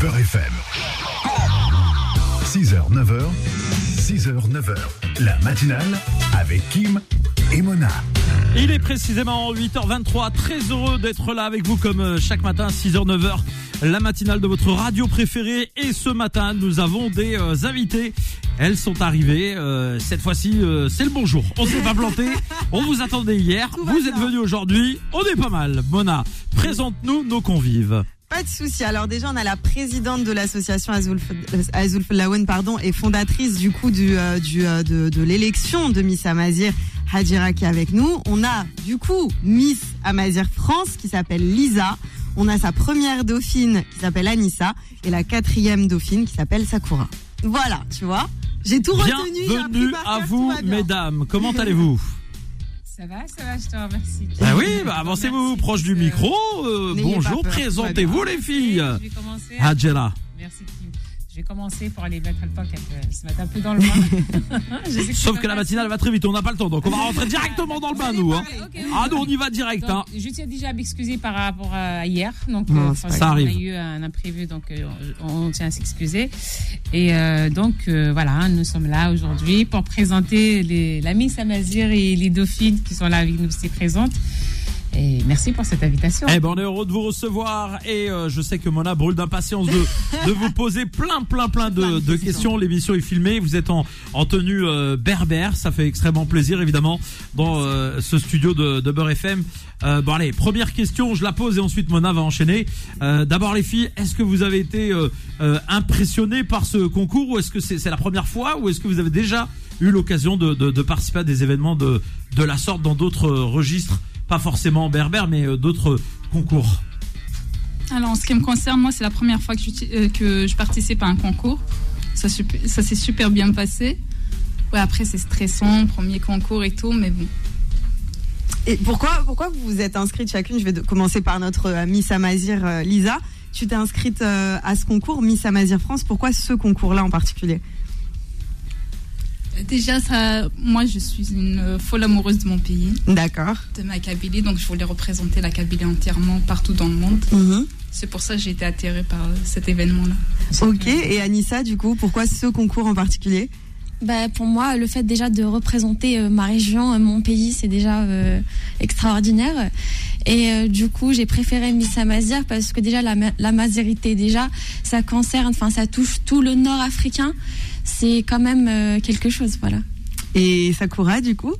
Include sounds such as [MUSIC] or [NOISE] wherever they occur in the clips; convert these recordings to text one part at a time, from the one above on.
Beurre FM. 6h, 9h, 6h, 9h. La matinale avec Kim et Mona. Il est précisément 8h23. Très heureux d'être là avec vous comme euh, chaque matin, 6h, 9h. La matinale de votre radio préférée. Et ce matin, nous avons des euh, invités. Elles sont arrivées. euh, cette fois-ci, euh, c'est le bonjour. On s'est pas planté. On vous attendait hier. Vous êtes venus aujourd'hui. On est pas mal. Mona, présente-nous nos convives. Pas de souci. Alors déjà, on a la présidente de l'association Azul, Azul Lawen, pardon, et fondatrice du coup du, euh, du euh, de, de l'élection de Miss Amazir, Hadjira qui est avec nous. On a du coup Miss Amazir France qui s'appelle Lisa. On a sa première dauphine qui s'appelle Anissa et la quatrième dauphine qui s'appelle Sakura. Voilà, tu vois. J'ai tout retenu. Bienvenue à vous, mesdames. Comment allez-vous? Ça va, ça va, je te remercie. Ah oui, bah avancez-vous proche du micro. Euh, bonjour, présentez-vous les filles. Je vais commencer. Hadjira. Merci, Kim. Je vais commencer pour aller mettre le temps qu'elle se mette un peu dans le bain. [LAUGHS] Je Sauf que la matinale va très vite, on n'a pas le temps, donc on va rentrer directement dans le bain, nous. Hein. Ah, nous, on y va direct. Hein. Je tiens déjà à m'excuser par rapport à hier. Donc, Non, euh, c'est pas parce grave. qu'on Ça a arrive. eu un imprévu, donc euh, on, on tient à s'excuser. Et euh, donc, voilà, nous sommes là aujourd'hui pour présenter les, la Miss Amazir et les dauphines qui sont là avec nous ici présentes. Et merci pour cette invitation. Eh ben, on est heureux de vous recevoir et euh, je sais que Mona brûle d'impatience de, de vous poser plein, plein, plein de, de questions. L'émission est filmée, vous êtes en, en tenue euh, berbère, ça fait extrêmement plaisir évidemment dans euh, ce studio de, de Beurre FM. Bon allez, première question, je la pose et ensuite Mona va enchaîner. D'abord les filles, est-ce que vous avez été impressionnées par ce concours ou est-ce que c'est la première fois ou est-ce que vous avez déjà eu l'occasion de, participer à des événements de, de la sorte dans d'autres registres? Pas forcément berbères, mais euh, d'autres concours. Alors, en ce qui me concerne, moi, c'est la première fois que je, euh, que je participe à un concours. Ça, ça s'est super bien passé. Ouais, après, c'est stressant, premier concours et tout, mais bon. Et pourquoi, pourquoi vous vous êtes inscrite chacune? Je vais de- commencer par notre euh, Miss Amazir euh, Lisa. Tu t'es inscrite euh, à ce concours Miss Amazir France. Pourquoi ce concours-là en particulier? Déjà, ça, moi, je suis une folle amoureuse de mon pays, D'accord. de ma Kabylie, donc je voulais représenter la Kabylie entièrement partout dans le monde. Mhm. C'est pour ça que j'ai été atterrée par cet événement-là. Ok. Et Anissa, du coup, pourquoi ce concours en particulier? Bah, pour moi, le fait déjà de représenter euh, ma région, euh, mon pays, c'est déjà euh, extraordinaire. Et euh, du coup, j'ai préféré Miss Amazir parce que déjà, la, la mazérité, déjà, ça concerne, enfin, ça touche tout le nord africain. C'est quand même euh, quelque chose, voilà. Et Sakura, du coup?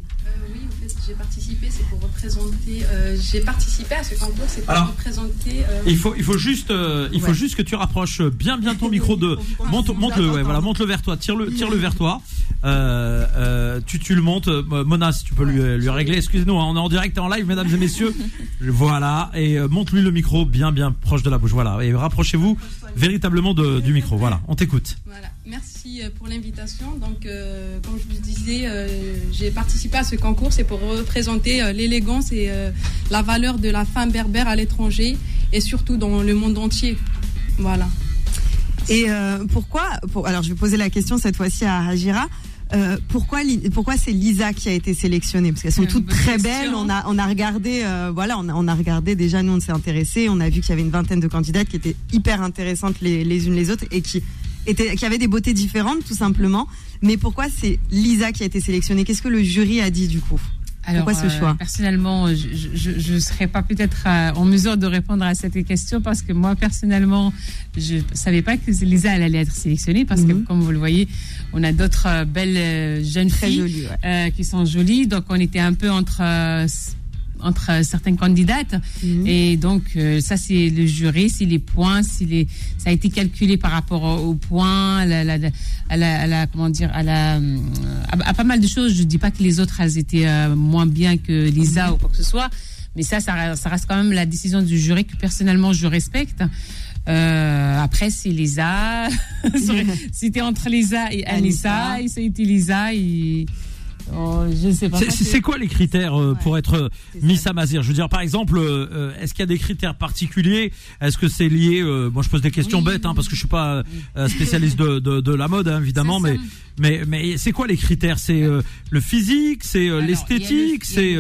J'ai participé, c'est pour représenter. j'ai participé à ce concours, c'est pour Alors, représenter. Il faut, il faut juste, euh, il faut juste que tu rapproches bien, bien ton [LAUGHS] micro de, monte, monte le, ouais, voilà, monte le vers toi, tire le, tire le vers toi. Euh, euh, tu, tu le montes, Euh, Mona, si tu peux lui, lui régler. Excusez-nous, hein, on est en direct et en live, mesdames et messieurs. [LAUGHS] Voilà, et euh, monte lui le micro bien, bien proche de la bouche. Voilà, et rapprochez-vous véritablement de- du micro. Voilà, on t'écoute. Voilà, merci pour l'invitation. Donc, euh, comme je vous disais, euh, j'ai participé à ce concours, c'est pour représenter euh, l'élégance et euh, la valeur de la femme berbère à l'étranger et surtout dans le monde entier. Voilà. Et euh, pourquoi pour, Alors, je vais poser la question cette fois-ci à Hajira. Euh, pourquoi, pourquoi c'est Lisa qui a été sélectionnée? Parce qu'elles sont toutes très question. belles. On a, on a regardé, euh, voilà, on a, on a regardé déjà. Nous, on s'est intéressé. On a vu qu'il y avait une vingtaine de candidates qui étaient hyper intéressantes les, les unes les autres et qui étaient, qui avaient des beautés différentes, tout simplement. Mais pourquoi c'est Lisa qui a été sélectionnée? Qu'est-ce que le jury a dit du coup? Alors, Pourquoi ce euh, choix? Personnellement, je ne serais pas peut-être euh, en mesure de répondre à cette question parce que moi, personnellement, je ne savais pas que Lisa elle allait être sélectionnée parce Mhm. que, comme vous le voyez, on a d'autres euh, belles euh, jeunes Très filles jolie. Ouais. euh, qui sont jolies. Donc, on était un peu entre, euh, entre certaines candidates. Mhm. Et donc, euh, ça, c'est le jury, c'est les points, les, ça a été calculé par rapport au- aux points, à la, la- la- à la, à la- comment dire, à la, euh, à, à pas mal de choses. Je dis pas que les autres, elles étaient euh, moins bien que Lisa ou quoi que ce soit. Mais ça, ça, reste- ça reste quand même la décision du jury que personnellement je respecte. Euh, après, c'est Lisa. [LAUGHS] [LAUGHS] C'était entre Lisa et Anissa. Anissa. Et ça a été Lisa. Et, Oh, je sais pas. C'est- quoi les critères euh, pour être euh. Miss Amazir Je veux dire, par exemple, euh, est-ce qu'il y a des critères particuliers? Est-ce que c'est lié euh, Moi, je pose des questions Oui, bêtes, hein, oui. parce que je suis pas euh, spécialiste de, de, de la mode, hein, évidemment, mais mais mais c'est quoi les critères? C'est euh, le physique, c'est euh, l'esthétique, c'est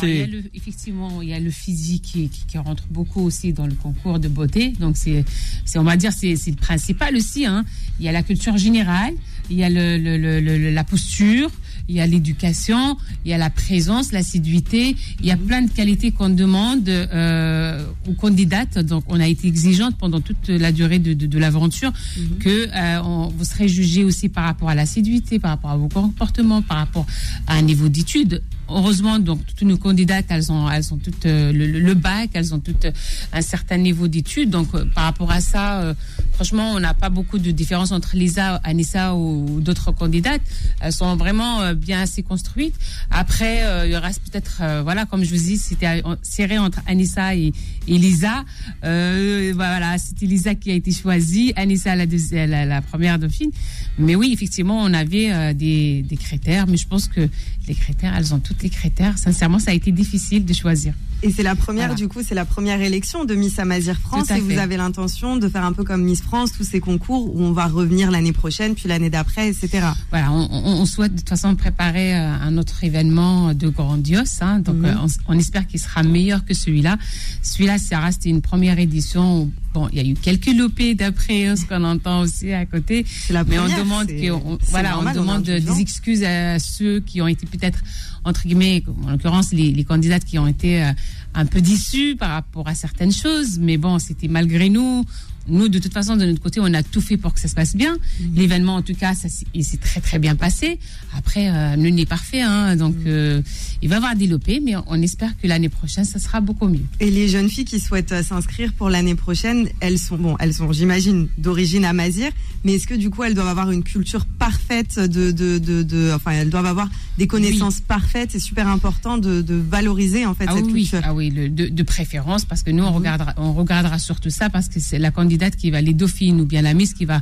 c'est effectivement il y a le physique qui, qui- qui rentre beaucoup aussi dans le concours de beauté. Donc c'est c'est on va dire c'est c'est le principal aussi hein. Il y a la culture générale il y a le, le- le- le- la posture il y a l'éducation, il y a la présence, l'assiduité, il y a plein de qualités qu'on demande euh, aux candidates. Donc, on a été exigeante pendant toute la durée de, de, de l'aventure que euh, on, vous serez jugé aussi par rapport à l'assiduité, par rapport à vos comportements, par rapport à un niveau d'études. Heureusement, donc toutes nos candidates, elles ont, elles ont toutes euh, le, le bac, elles ont toutes un certain niveau d'études. Donc, euh, par rapport à ça, euh, franchement, on n'a pas beaucoup de différence entre Lisa, Anissa ou d'autres candidates. Elles sont vraiment euh, bien assez construites. Après, euh, il reste peut-être, euh, voilà, comme je vous dis, c'était euh, serré entre Anissa et, et Lisa. Euh, voilà, c'était Lisa qui a été choisie, Anissa la, deuxi- la, première dauphine. Mais oui, effectivement, on avait euh, des, des critères, mais je pense que les critères, elles ont tous les critères. Sincèrement, ça a été difficile de choisir. Et c'est la première, Voilà. du coup, c'est la première élection de Miss Amazir France. Et vous avez l'intention de faire un peu comme Miss France, tous ces concours où on va revenir l'année prochaine, puis l'année d'après, etc. Voilà, on, souhaite de toute façon préparer euh, un autre événement de grandiose. Hein, donc, Mhm. euh, on, on espère qu'il sera meilleur que celui-là. Celui-là, ça reste une première édition. où, Bon, il y a eu quelques lopés d'après hein, ce qu'on entend aussi à côté. La Mais première. on demande que, on- c'est voilà, normal, on demande des excuses à ceux qui ont été peut-être entre guillemets, en l'occurrence les, les candidates qui ont été euh, un peu déçus par rapport à certaines choses. Mais bon, c'était malgré nous. Nous, de toute façon, de notre côté, on a tout fait pour que ça se passe bien. Mhm. L'événement, en tout cas, ça il s'est très très bien passé. Après, euh, nul n'est parfait, hein, donc Mhm. euh, il va y avoir des lopés, mais on espère que l'année prochaine, ça sera beaucoup mieux. Et les jeunes filles qui souhaitent euh, s'inscrire pour l'année prochaine, elles sont, bon, elles sont, j'imagine, d'origine amazir, mais est-ce que du coup, elles doivent avoir une culture parfaite de, de, de, de- enfin, elles doivent avoir des connaissances parfaites? C'est super important de, de valoriser, en fait, Ah cette oui, culture. ah oui le- de, de préférence, parce que nous, on, Mhm. regardera, on regardera surtout ça, parce que c'est la candidate qui va, les dauphines ou bien la Miss qui va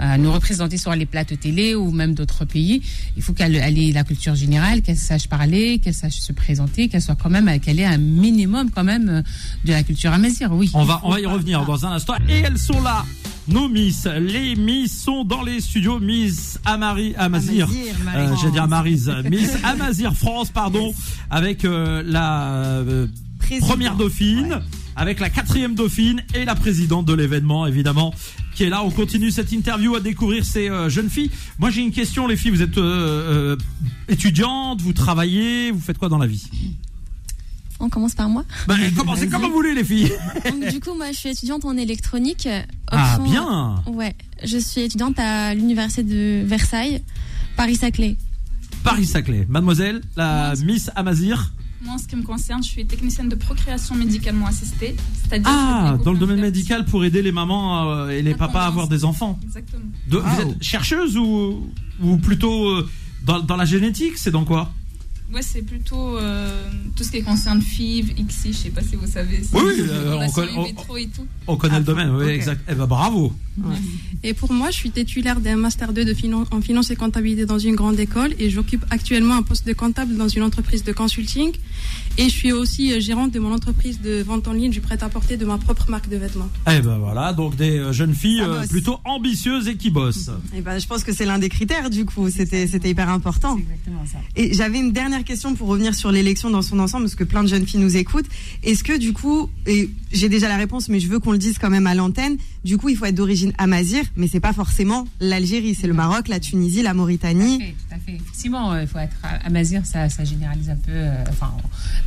euh, nous représenter sur les plateaux télé ou même d'autres pays. Il faut qu'elle elle ait la culture générale, qu'elle sache parler, qu'elle sache se présenter, qu'elle soit quand même, qu'elle ait un minimum quand même euh, de la culture amazir, oui. On va, on va y revenir dans un instant. Et elles sont là. Nos Miss, les Miss sont dans les studios. Miss Amari, Amazir. Amazir, Euh. J'ai dit Amarise. [LAUGHS] Miss Amazir France, pardon. Avec euh, la euh, première dauphine, Ouais. Avec la quatrième dauphine et la présidente de l'événement, évidemment, qui est là. On continue cette interview à découvrir ces euh, jeunes filles. Moi, j'ai une question, les filles. Vous êtes euh, euh, étudiantes, vous travaillez, vous faites quoi dans la vie? On commence par moi? ben, Commencez comme vous voulez, les filles. [LAUGHS] Donc, du coup, moi, je suis étudiante en électronique. Ah, Option- bien. Ouais, je suis étudiante à l'université de Versailles, Paris-Saclay. Paris-Saclay. Mademoiselle, la Miss Amazir. Moi, en ce qui me concerne, je suis technicienne de procréation médicalement assistée. C'est-à-dire Ah, dans le domaine médical pour aider les mamans euh, et les papas à avoir des enfants. Exactement. De- Vous êtes chercheuse ou, ou plutôt euh, dans, dans la génétique C'est dans quoi? Ouais, c'est plutôt euh, tout ce qui concerne FIV, ICSI, je sais pas si vous savez. c'est Oui, oui, euh, on et tout. On connaît Ah, le domaine, oui, ok. exact. Eh ben bravo. Et pour moi, je suis titulaire d'un Master 2 de finan- en finance et comptabilité dans une grande école et j'occupe actuellement un poste de comptable dans une entreprise de consulting. Et je suis aussi euh, gérante de mon entreprise de vente en ligne du prêt-à-porter de ma propre marque de vêtements. Eh ben voilà, donc des jeunes filles euh, plutôt ambitieuses et qui bossent. Et ben, je pense que c'est l'un des critères, du coup. C'était, c'était hyper important. C'est exactement ça. Et j'avais une dernière question pour revenir sur l'élection dans son ensemble, parce que plein de jeunes filles nous écoutent. Est-ce que du coup, et j'ai déjà la réponse, mais je veux qu'on le dise quand même à l'antenne, du coup, il faut être d'origine amazir, mais c'est pas forcément l'Algérie, c'est le Maroc, la Tunisie, la Tout Mauritanie. tout à fait. Effectivement, euh, il faut être amazir, ça, ça généralise un peu. euh, enfin,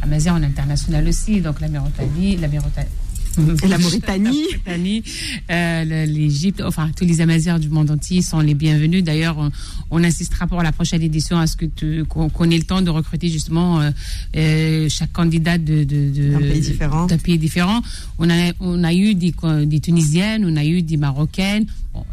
amazir en international aussi, donc la Mauritanie, la Mauritanie. [LAUGHS] Et la Mauritanie. Mauritanie, euh, l'Égypte, enfin tous les Amazirs du monde entier sont les bienvenus. D'ailleurs, on, on insistera pour la prochaine édition à ce que tu- qu'on ait le temps de recruter justement euh, euh, chaque candidat de, de, D'un pays différent. d'un pays différent. On a on a eu des, des Tunisiennes, on a eu des Marocaines.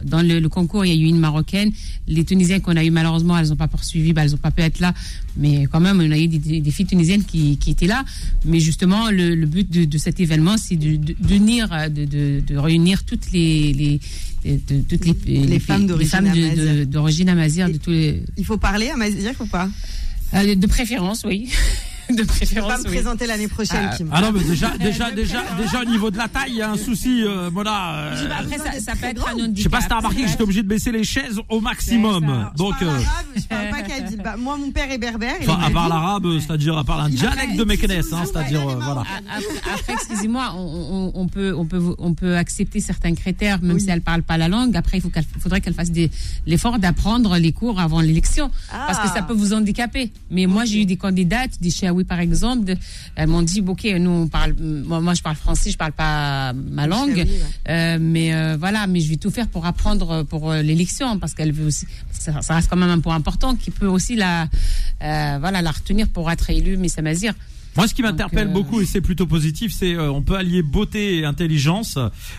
Dans le, le concours, il y a eu une Marocaine. Les Tunisiennes qu'on a eu malheureusement, elles n'ont pas poursuivi, bah, elles n'ont pas pu être là. Mais quand même, on a eu des, des- des filles tunisiennes qui, qui étaient là. Mais justement, le, le but de, de cet événement, c'est d'unir, de, de, de réunir toutes les, les, de- de- toutes les, Les femmes d'origine femmes de tous les. Il faut parler amazir ou pas? Euh, de préférence, oui. [LAUGHS] de Tu vas préférence, me oui. présenter l'année prochaine, Ah, Kim. Ah non, mais déjà, [LAUGHS] déjà, déjà, déjà au niveau de la taille, il y a un souci, euh, Mona. euh, Je sais pas, Après, ça, ça peut être un je sais pas si t'as remarqué que j'étais obligé de baisser les chaises au maximum. Donc, je parle euh, arabe, je parle pas kabyle. Bah, moi, mon père est berbère. enfin, à part l'arabe, c'est-à-dire à part un dialecte de Zouzou, hein, c'est-à-dire, euh, voilà. Après, excusez-moi, on, peut, on, peut, on peut accepter certains critères, même Oui. si elle parle pas la langue. Après, il faut qu'elle, faudrait qu'elle fasse des, l'effort d'apprendre les cours avant l'élection. Ah. Parce que ça peut vous handicaper. Mais moi, j'ai eu des candidates, des Chiaoui par exemple, elles m'ont dit, OK, nous, on parle, moi, moi, je parle français, je parle pas ma langue. Ouais. Euh, mais euh, voilà, mais je vais tout faire pour apprendre pour euh, l'élection, parce qu'elle veut aussi, ça, ça reste quand même un point important qui peut aussi la, euh, voilà, la retenir pour être élue Miss Amazir. Moi, ce qui m'interpelle euh, beaucoup et c'est plutôt positif, c'est euh, on peut allier beauté et intelligence.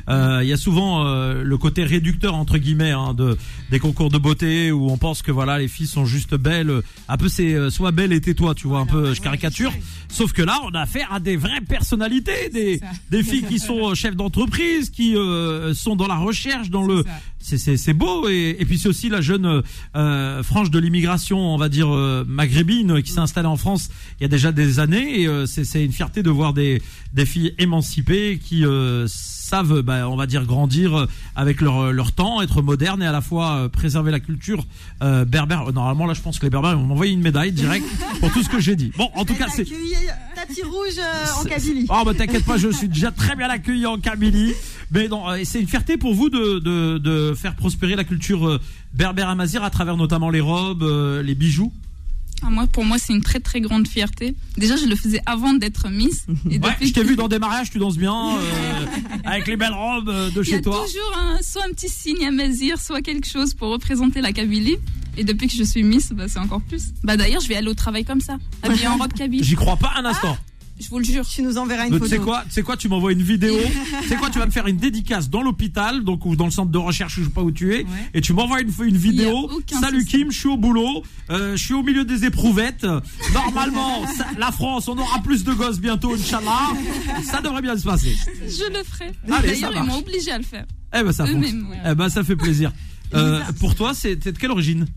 Euh, Il y a souvent euh, le côté réducteur entre guillemets hein, de des concours de beauté où on pense que voilà les filles sont juste belles. Un peu c'est euh, sois belle et tais-toi, tu vois un peu. Je caricature. Sauf que là, on a affaire à des vraies personnalités, des des filles qui sont chefs d'entreprise, qui euh, sont dans la recherche, dans le ça. C'est beau et, et puis c'est aussi la jeune euh, euh, frange de l'immigration on va dire euh, maghrébine qui s'est installée en France il y a déjà des années et euh, c'est une fierté de voir des des filles émancipées qui euh, savent bah, on va dire grandir euh, avec leur leur temps être modernes et à la fois euh, préserver la culture euh, berbère normalement là je pense que les berbères vont m'envoyer une médaille direct pour tout ce que j'ai dit bon en tout Elle cas c'est tapis rouge euh, en Kabylie. Oh, bah t'inquiète pas, je suis déjà très bien accueilli en Kabylie. Mais non, euh, c'est une fierté pour vous de, de, de faire prospérer la culture euh, berbère amazir à travers notamment les robes, euh, les bijoux. Ah, moi, pour moi, c'est une très très grande fierté. Déjà, je le faisais avant d'être Miss. [LAUGHS] Et Ouais, je t'ai vu dans des mariages, tu danses bien, euh, avec les belles robes de Il y a chez toi. toujours un- soit un petit signe à Mazir, soit quelque chose pour représenter la Kabylie. Et depuis que je suis Miss, bah, c'est encore plus. Bah, d'ailleurs, je vais aller au travail comme ça, habillée en [LAUGHS] robe Kabyle. J'y crois pas un instant. Je vous le jure. Tu nous enverras une Mais tu sais photo. quoi, tu quoi, tu m'envoies une vidéo. [LAUGHS] tu sais quoi, tu vas me faire une dédicace dans l'hôpital, donc ou dans le centre de recherche, je sais pas où tu es, et tu m'envoies une, une vidéo. Salut souci. Kim, je suis au boulot, euh, je suis au milieu des éprouvettes. Normalement, [LAUGHS] ça- la France, on aura plus de gosses bientôt, Inch'Allah. Ça devrait bien se passer. Je le ferai. Allez, ça D'ailleurs, ils m'ont obligé à le faire. Eh ben ça ouais. Eh ben ça fait plaisir. Euh, pour toi, c'est de quelle origine?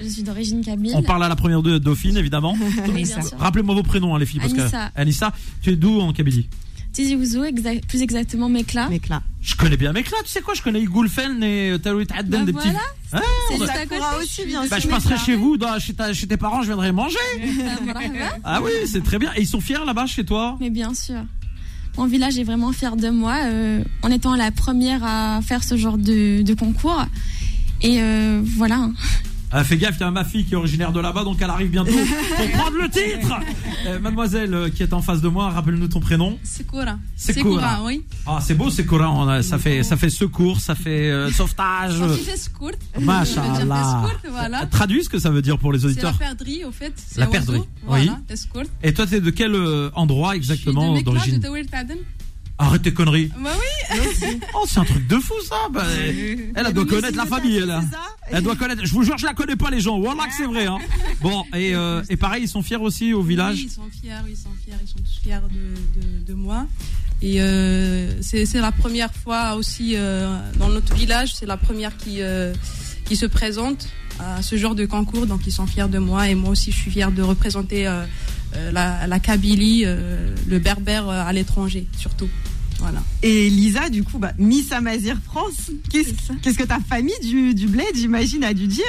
Je suis d'origine kabyle. On parle à la première de Dauphine, évidemment. [LAUGHS] Rappelez-moi vos prénoms, hein, les filles, parce Anissa. que Anissa, tu es d'où en Kabylie? Tizi Ouzou, plus exactement Mekla. Mec là. Je connais bien Mekla, tu sais quoi? Je connais Igoulfen et Tarouit Adden, Bah des voilà. petits. Hein C'est juste à côté. aussi, bien Bah, je passerai Mekla. chez vous, dans- chez, ta- chez tes parents, je viendrai manger. [LAUGHS] Voilà. Ah oui, c'est très bien. Et ils sont fiers là-bas chez toi? Mais bien sûr. Mon village est vraiment fier de moi euh, en étant la première à faire ce genre de, de concours. Et euh, voilà. Ah, Fais gaffe, il y a ma fille qui est originaire de là-bas, donc elle arrive bientôt [LAUGHS] pour prendre le titre. Euh, mademoiselle euh, qui est en face de moi, rappelle-nous ton prénom. Sekoura. Sekoura. oui. Ah, c'est beau, c'est courant. on a- Ça fait, ça fait secours, ça fait euh, [LAUGHS] sauvetage. Ça fait secours. Machallah. Voilà. Traduis ce que ça veut dire pour les C'est la auditeurs. perdrix, au fait. La un perdrix, oiseau. oui. Voilà, escourt. Et toi, t'es de quel endroit exactement Je suis de Mekla, d'origine. Arrête tes conneries. Bah oui. Oh, c'est un truc de fou ça. Bah, elle, elle doit connaître la famille, elle. hein. Elle doit connaître. Je vous jure, je la connais pas les gens. Wallah que c'est vrai. Hein. Bon, et, euh, et pareil, ils sont fiers aussi au village. Oui, ils sont fiers, ils sont fiers, ils sont tous fiers de, de, de moi. Et euh, c'est la première fois aussi euh, dans notre village, c'est la première qui, euh, qui se présente à ce genre de concours, donc ils sont fiers de moi et moi aussi je suis fière de représenter la, la Kabylie, euh, le berbère euh, à l'étranger surtout. Voilà. Et Lisa, du coup, bah, Miss Amazir France. Qu'est-ce que ta famille du, du bled, j'imagine, a dû dire?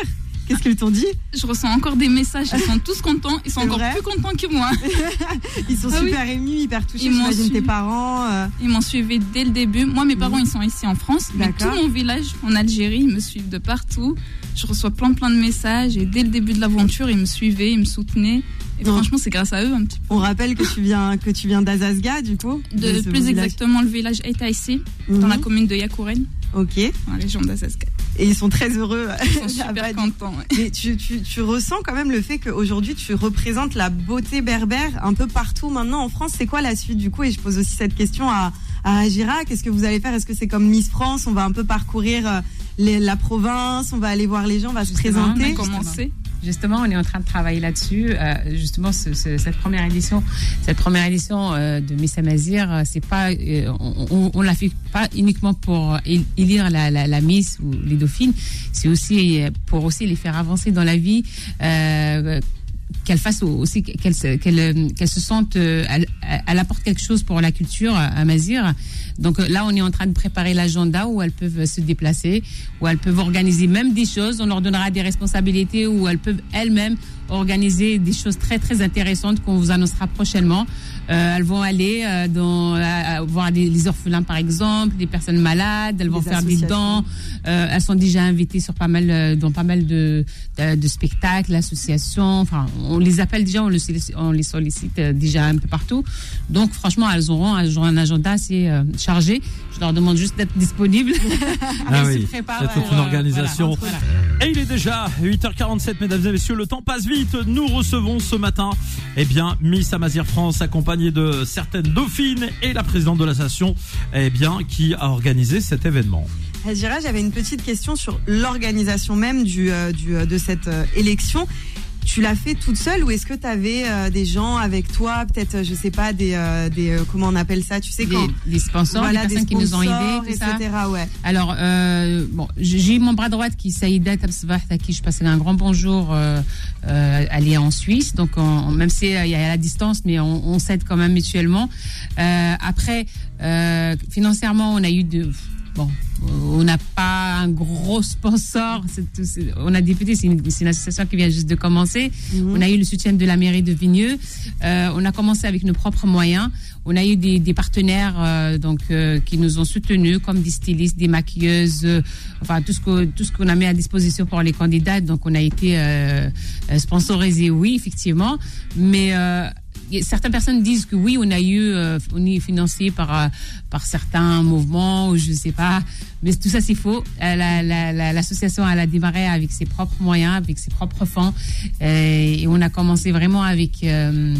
Qu'est-ce qu'ils t'ont dit Je ressens encore des messages, ils sont tous contents, ils sont encore plus contents que moi. [LAUGHS] Ils sont Ah oui. super émus, hyper touchés, Ils m'ont j'imagine, tes parents. euh. Ils m'ont suivi dès le début. Moi, mes parents, Mhm. ils sont ici en France, mais tout mon village en Algérie, ils me suivent de partout. Je reçois plein plein de messages et dès le début de l'aventure, ils me suivaient, ils me soutenaient. Et Non. franchement, c'est grâce à eux un petit On rappelle que tu viens, que tu viens d'Azazga, du coup peu. De, plus village. exactement, le village Aïta ici, dans Mhm. la commune de Yakouren, Ok. Dans la région d'Azazka. ils sont très heureux. Ils sont [LAUGHS] super contents. ouais. Mais tu, tu, tu ressens quand même le fait qu'aujourd'hui tu représentes la beauté berbère un peu partout maintenant en France. C'est quoi la suite du coup? Et je pose aussi cette question à, à Agira. Qu'est-ce que vous allez faire? Est-ce que c'est comme Miss France? On va un peu parcourir euh, les- la province, on va aller voir les gens, on va se Justement, On a présenter? commencé. Justement, on est en train de travailler là-dessus. Euh, justement, ce- ce- cette première édition, cette première édition euh, de Miss Amazir, euh, c'est pas, euh, on, on, la fait pas uniquement pour él- élire la, la, la Miss ou les dauphines. C'est aussi euh, pour aussi les faire avancer dans la vie. Euh, qu'elle fasse aussi qu'elle se, qu'elle, euh, qu'elle se sente, euh, elle, elle apporte quelque chose pour la culture à Mazir. Donc euh, là, on est en train de préparer l'agenda où elles peuvent se déplacer, où elles peuvent organiser même des choses. On leur donnera des responsabilités où elles peuvent elles-mêmes organiser des choses très très intéressantes qu'on vous annoncera prochainement. Euh, elles vont aller euh, dans, à- à voir des, les orphelins par exemple, des personnes malades. Elles vont Des faire des dents. Euh, elles sont déjà invitées sur pas mal, euh, dans pas mal de, de, de spectacles, associations. Enfin, on les appelle déjà, on, le on les sollicite euh, déjà un peu partout. Donc franchement, elles auront, elles auront un agenda assez euh, chargé. Je leur demande juste d'être disponibles. [LAUGHS] Ah Elles se oui, préparent c'est toute une euh, organisation. voilà, voilà. Et il est déjà 8h47, mesdames et messieurs. Le temps passe vite. Nous recevons ce matin, eh bien, Miss Amazir France, accompagnée de certaines dauphines et la présidente de l'association, eh bien, qui a organisé cet événement. J'avais une petite question sur l'organisation même euh, euh, de cette euh, élection. Tu l'as fait toute seule ou est-ce que tu avais des gens avec toi, peut-être, euh, je sais pas, des, euh, des euh, comment on appelle ça, tu sais Des, quand des sponsors, voilà, des personnes qui nous ont sponsors, aidés, tout ça. etc. Ouais. Alors, euh, bon, j'ai mon bras droit qui Saïda Tabsbah, à qui je passe un grand bonjour. Euh, euh, elle est en Suisse, donc on- même si euh, il y a la distance, mais on, on s'aide quand même mutuellement. Euh, après, euh, financièrement, on a eu de Bon, on n'a pas un gros sponsor. tout- on a débuté, c'est une, association qui vient juste de commencer. On a eu le soutien de la mairie de Vigneux. Euh, on a commencé avec nos propres moyens. On a eu des, des partenaires euh, donc euh, qui nous ont soutenus, comme des stylistes, des maquilleuses, enfin tout ce que tout ce qu'on a mis à disposition pour les candidats. Donc on a été euh, euh, sponsorisé, oui, effectivement, mais certaines personnes disent que oui, on a eu, euh, on est financé par euh, par certains mouvements ou je sais pas, mais tout ça c'est faux. Euh, la- la- la- L'association elle a démarré avec ses propres moyens, avec ses propres fonds, euh, et on a commencé vraiment avec euh,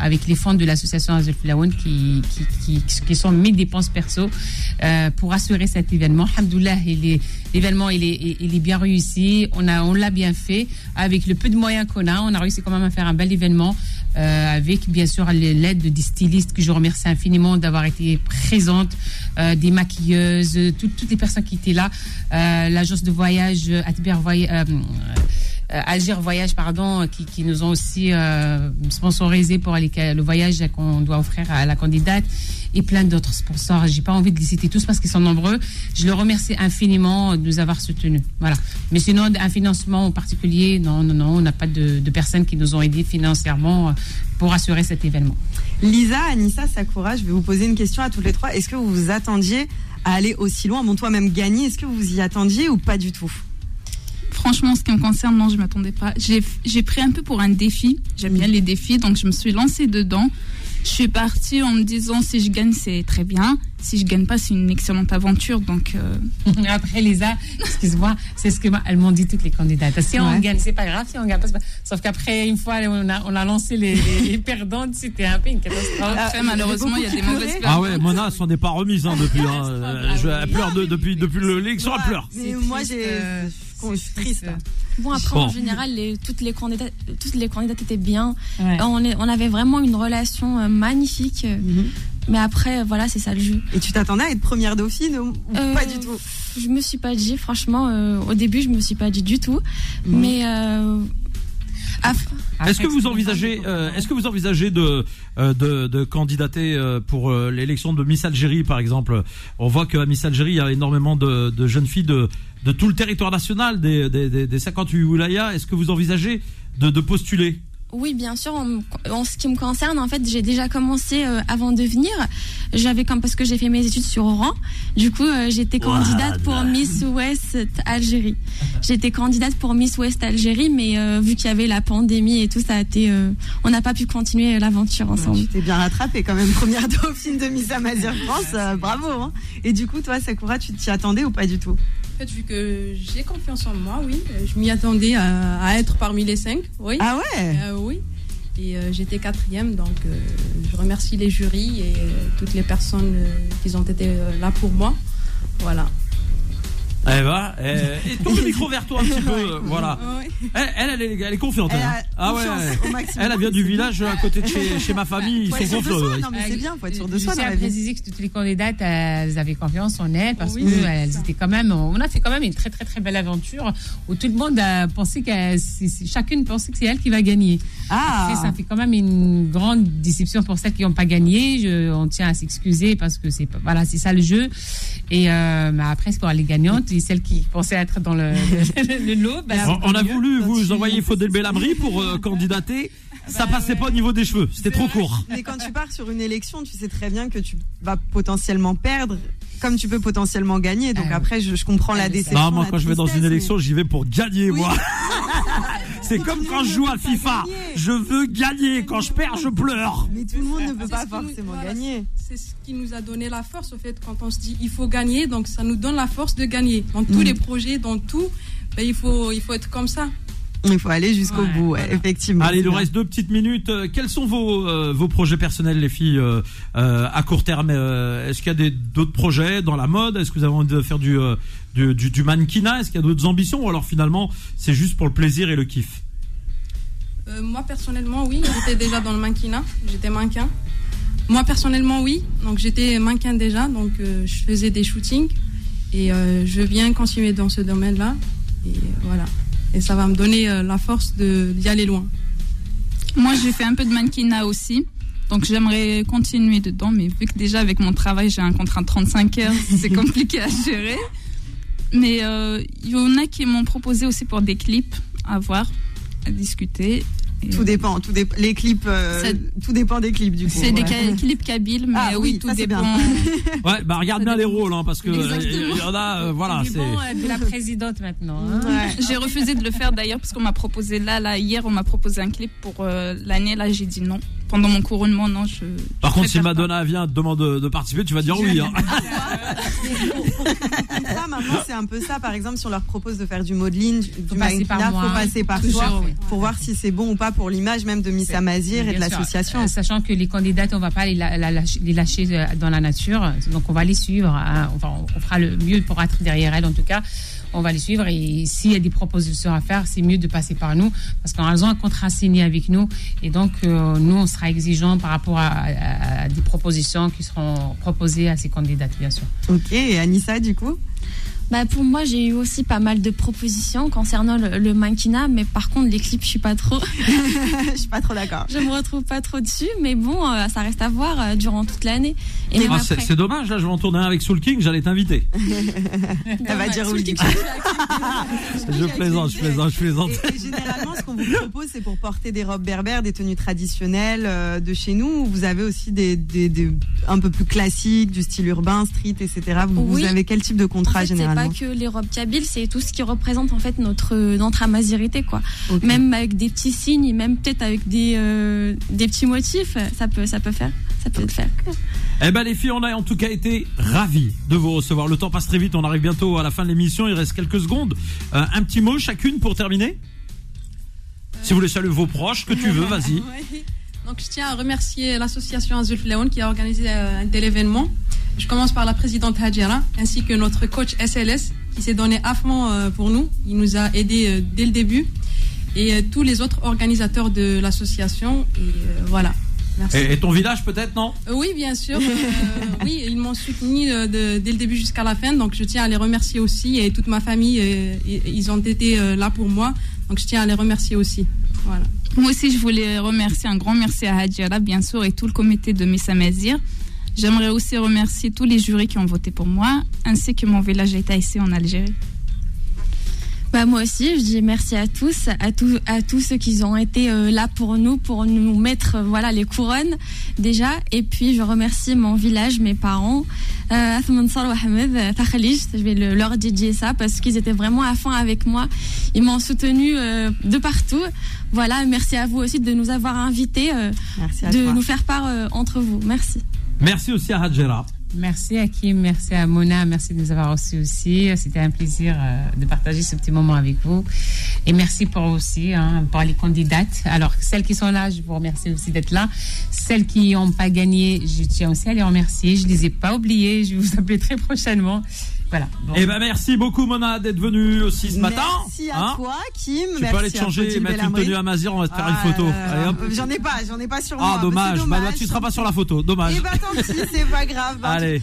avec les fonds de l'association Azul Filaoun qui, qui, qui, qui sont mes dépenses perso euh, pour assurer cet événement. Alhamdoulilah, l'événement il est, il est bien réussi. On a, on l'a bien fait avec le peu de moyens qu'on a. On a réussi quand même à faire un bel événement euh, avec bien sûr l'aide de des stylistes que je remercie infiniment d'avoir été présentes, euh, des maquilleuses, toutes, les personnes qui étaient là, euh, l'agence de voyage Atber Voy- euh, euh, Alger Voyage, pardon, qui, qui nous ont aussi euh, sponsorisé pour le voyage qu'on doit offrir à la candidate et plein d'autres sponsors. J'ai pas envie de les citer tous parce qu'ils sont nombreux. Je les remercie infiniment de nous avoir soutenus. Voilà. Mais sinon, un financement en particulier, non, non, non, on n'a pas de, personnes qui nous ont aidés financièrement euh, pour assurer cet événement. Lisa, Anissa, Sakura, je vais vous poser une question à toutes les trois. Est-ce que vous vous attendiez à aller aussi loin? Bon, toi-même gagner, est-ce que vous y attendiez ou pas du tout? Franchement, en ce qui me concerne, non, je m'attendais pas. J'ai j'ai pris un peu pour un défi. J'aime bien les défis, donc je me suis lancée dedans. Je suis partie en me disant si je gagne, c'est très bien. Si je gagne pas, c'est une excellente aventure. Donc, euh, [LAUGHS] Après, Lisa, excuse-moi, c'est ce que elles m'ont dit toutes les candidates. Si on Ouais. gagne, c'est pas grave. Si on gagne pas. Sauf qu'après, une fois, on a, on a lancé les, les, les perdantes, c'était un peu une catastrophe. après, malheureusement, il y a des mauvaises Ah ouais. Mona s'en est pas remise hein, depuis. Hein. Ah Euh, je- elle pleure de- depuis depuis l'élection, elle pleure. Moi, j'ai. euh, je suis triste. là. Bon, après, Bon. en général, les, toutes, les candidates, toutes les candidates étaient bien. Ouais. On, est- on avait vraiment une relation euh, magnifique. Mhm. Mais après, euh, voilà, c'est ça le jeu. Et tu t'attendais à être première dauphine ou Euh, pas du tout? Je me suis pas dit, franchement, euh, au début, je me suis pas dit du tout. Mhm. Mais. euh, Est-ce que vous envisagez, euh, est-ce que vous envisagez de euh, de, de candidater euh, pour euh, l'élection de Miss Algérie, par exemple? On voit qu'à Miss Algérie, il y a énormément de, de jeunes filles de de tout le territoire national, des des, des, des 58 wilayas. Est-ce que vous envisagez de, de postuler? Oui, bien sûr. En, en ce qui me concerne, en fait, j'ai déjà commencé euh, avant de venir. J'avais comme parce que j'ai fait mes études sur Oran. Du coup, euh, j'étais candidate pour Miss Ouest Algérie. J'étais candidate pour Miss Ouest Algérie, mais euh, vu qu'il y avait la pandémie et tout, ça a été, on n'a pas pu continuer l'aventure ensemble. Tu t'es bien rattrapée quand même, [LAUGHS] première dauphine de Miss Amazir France, bravo. hein. Et du coup, toi, Sakura, tu t'y attendais ou pas du tout? Fait, vu que j'ai confiance en moi, oui, euh, je m'y attendais à, à être parmi les cinq, oui. Ah ouais? Euh, oui. Et euh, j'étais quatrième, donc euh, je remercie les jurys et toutes les personnes qui ont été là pour moi. Voilà. Eh Eh ben, eh, et tourne le micro vers toi un petit [LAUGHS] peu, euh, voilà. Ouais. Elle, elle, elle est, elle est confiante. Elle elle, a hein. Ah ouais. Elle, elle vient du village à côté de chez, chez ma famille. Ils sont confiants. soi, ouais. non, mais c'est bien, faut être sûr de soi vie. préciser que toutes les candidates, elles avaient confiance en elles parce Oui. qu'elles étaient quand même. On a fait quand même une très très très belle aventure où tout le monde a pensé que chacune pensait que c'est elle qui va gagner. Après, ça Ah, fait quand même une grande déception pour celles qui n'ont pas gagné. Je, on tient à s'excuser parce que c'est voilà, c'est ça le jeu. Et euh, mais après, c'est pour les gagnantes et celles qui pensaient être dans le, [LAUGHS] le, le lot. bah, On, on a mieux. voulu vous tu- envoyer Faudel Bellamri pour euh, candidater. Ça passait pas au niveau des cheveux. C'était trop court. mais quand tu pars sur une élection, tu sais très bien que tu vas potentiellement perdre, comme tu peux potentiellement gagner. Donc Ah après, je, je comprends Ah, la déception. Non, moi, quand je vais dans une élection, j'y vais pour gagner, Oui. moi. [LAUGHS] C'est comme quand je joue à FIFA. gagner. Je veux gagner. Quand je perds, je pleure. Mais, tout le monde ne C'est pas forcément gagner. C'est ce qui nous a donné la force, au fait, quand on se dit il faut gagner, donc ça nous donne la force de gagner. Dans tous Mm. les projets, dans tout, ben, il, faut, il faut être comme ça. Il faut aller jusqu'au Ouais, bout, ouais, voilà. effectivement. Allez, il nous reste deux petites minutes. Euh, Quels sont vos, euh, vos projets personnels, les filles, euh, euh, à court terme? Euh, Est-ce qu'il y a des- d'autres projets dans la mode? Est-ce que vous avez envie de faire du, euh, du, du, du mannequinat? Est-ce qu'il y a d'autres ambitions? Ou alors finalement, c'est juste pour le plaisir et le kiff? Euh, moi, personnellement, oui, j'étais déjà dans le mannequinat, j'étais mannequin. Moi, personnellement, oui, donc j'étais mannequin déjà, donc euh, je faisais des shootings et euh, je viens continuer dans ce domaine-là. Et euh, voilà. Et ça va me donner euh, la force d'y aller loin. Moi, j'ai fait un peu de mannequinat aussi. Donc, j'aimerais continuer dedans. Mais vu que déjà, avec mon travail, j'ai un contrat de 35 heures, [LAUGHS] c'est compliqué à gérer. Mais euh, il y en a qui m'ont proposé aussi pour des clips à voir, à discuter. Tout dépend, tout dépend. Les clips, euh, Ça- tout dépend des clips du coup. C'est des ouais. clips kabyles, mais Ah oui, oui, tout ça, dépend. [LAUGHS] Ouais, bah regarde bien les rôles, hein, parce que euh, il y en a, euh, voilà, Il est c'est. bon euh, de la présidente maintenant. hein. Ouais. J'ai refusé de le faire d'ailleurs parce qu'on m'a proposé là, là, hier, on m'a proposé un clip pour euh, l'année. Là, j'ai dit non. Pendant mon couronnement, non. Je, Par je contre, si pas. Madonna vient te demande de, de participer, tu vas dire oui. Hein. Ça, maintenant, c'est un peu ça. Par exemple, si on leur propose de faire du modeling, du du passer par mannequinat, moi, faut passer par Toujours, toi oui. pour voir si c'est bon ou pas pour l'image même de Miss Amazir et de l'association. Euh, sachant que les candidates, on va pas les, la- la- lâcher- les lâcher euh, dans la nature. Donc, on va les suivre. hein. Enfin, on fera le mieux pour être derrière elles, en tout cas. On va les suivre. Et s'il y a des propositions à faire, c'est mieux de passer par nous. Parce qu'elles ont un contrat signé avec nous. Et donc, euh, nous, on sera exigeants par rapport à, à- des propositions qui seront proposées à ces candidates, bien sûr. Ok, et Anissa, du coup? Bah pour moi, j'ai eu aussi pas mal de propositions concernant le, le mannequinat, mais par contre, les clips, je suis pas trop. [LAUGHS] Je suis pas trop d'accord. je me retrouve pas trop dessus, mais bon, euh, ça reste à voir euh, durant toute l'année. Et Ah, c'est après. c'est dommage, là, je vais en tourner un avec Soul King, j'allais t'inviter. [LAUGHS] Elle va dire oui. [LAUGHS] Je plaisante, je plaisante, je plaisante. Et, et généralement, ce qu'on vous propose, c'est pour porter des robes berbères, des tenues traditionnelles euh, de chez nous. ou Vous avez aussi des, des, des- un peu plus classiques, du style urbain, street, etc. Vous, avez quel type de En contrat fait, c'est pas généralement que les robes kabyles, c'est tout ce qui représente en fait notre notre amazirité quoi. Même avec des petits signes, même peut-être avec des euh, des petits motifs, ça peut ça peut faire, ça peut le faire. Eh ben les filles, on a en tout cas été ravis de vous recevoir. Le temps passe très vite, on arrive bientôt à la fin de l'émission, il reste quelques secondes. Euh, un petit mot chacune pour terminer Si vous voulez saluer vos proches, que tu veux, [LAUGHS] vas-y. Ouais. Donc, je tiens à remercier l'association Azul Flaon qui a organisé euh, un tel événement. Je commence par la présidente Hadjara ainsi que notre coach SLS qui s'est donné à fond euh, pour nous. Il nous a aidés euh, dès le début et euh, tous les autres organisateurs de l'association. Et voilà. Merci. Et, ton village peut-être, non? Oui, bien sûr. euh, [LAUGHS] oui, ils m'ont soutenu de- dès le début jusqu'à la fin. Donc, je tiens à les remercier aussi. Et toute ma famille, euh, i- ils ont été euh, là pour moi. Donc, je tiens à les remercier aussi. Voilà. Moi aussi, je voulais remercier un grand merci à Hadjara, bien sûr, et tout le comité de Miss Amazir. J'aimerais aussi remercier tous les jurys qui ont voté pour moi, ainsi que mon village État ici en Algérie. Bah moi aussi, je dis merci à tous, à tous, à tous ceux qui ont été euh, là pour nous, pour nous mettre euh, voilà les couronnes déjà. Et puis je remercie mon village, mes parents, euh, Athman Sar ou Ahmed, euh. Je vais le- leur dédier ça parce qu'ils étaient vraiment à fond avec moi. Ils m'ont soutenu euh, de partout. Voilà, merci à vous aussi de nous avoir invités, euh, Merci à de toi. nous faire part euh, entre vous. Merci. Merci aussi à Hadjera. Merci à Kim, merci à Mona, merci de nous avoir reçus aussi. C'était un plaisir euh, de partager ce petit moment avec vous. Et merci pour aussi, hein, pour les candidates. Alors, celles qui sont là, je vous remercie aussi d'être là. Celles qui n'ont pas gagné, je tiens aussi à les remercier. Je ne les ai pas oubliées. Je vous appeler très prochainement. Voilà. Bon. Eh ben merci beaucoup Mona d'être venue aussi ce matin. Merci à Hein toi, Kim. Tu Merci peux aller te changer mettre une tenue à Mazir, on va te faire une Ah, photo. euh, hop. J'en ai pas, j'en ai pas sur moi. Ah dommage, bah, dommage. tu seras pas sur la photo, dommage. Eh ben tant pis, c'est pas grave. Bah, [LAUGHS] tout Allez.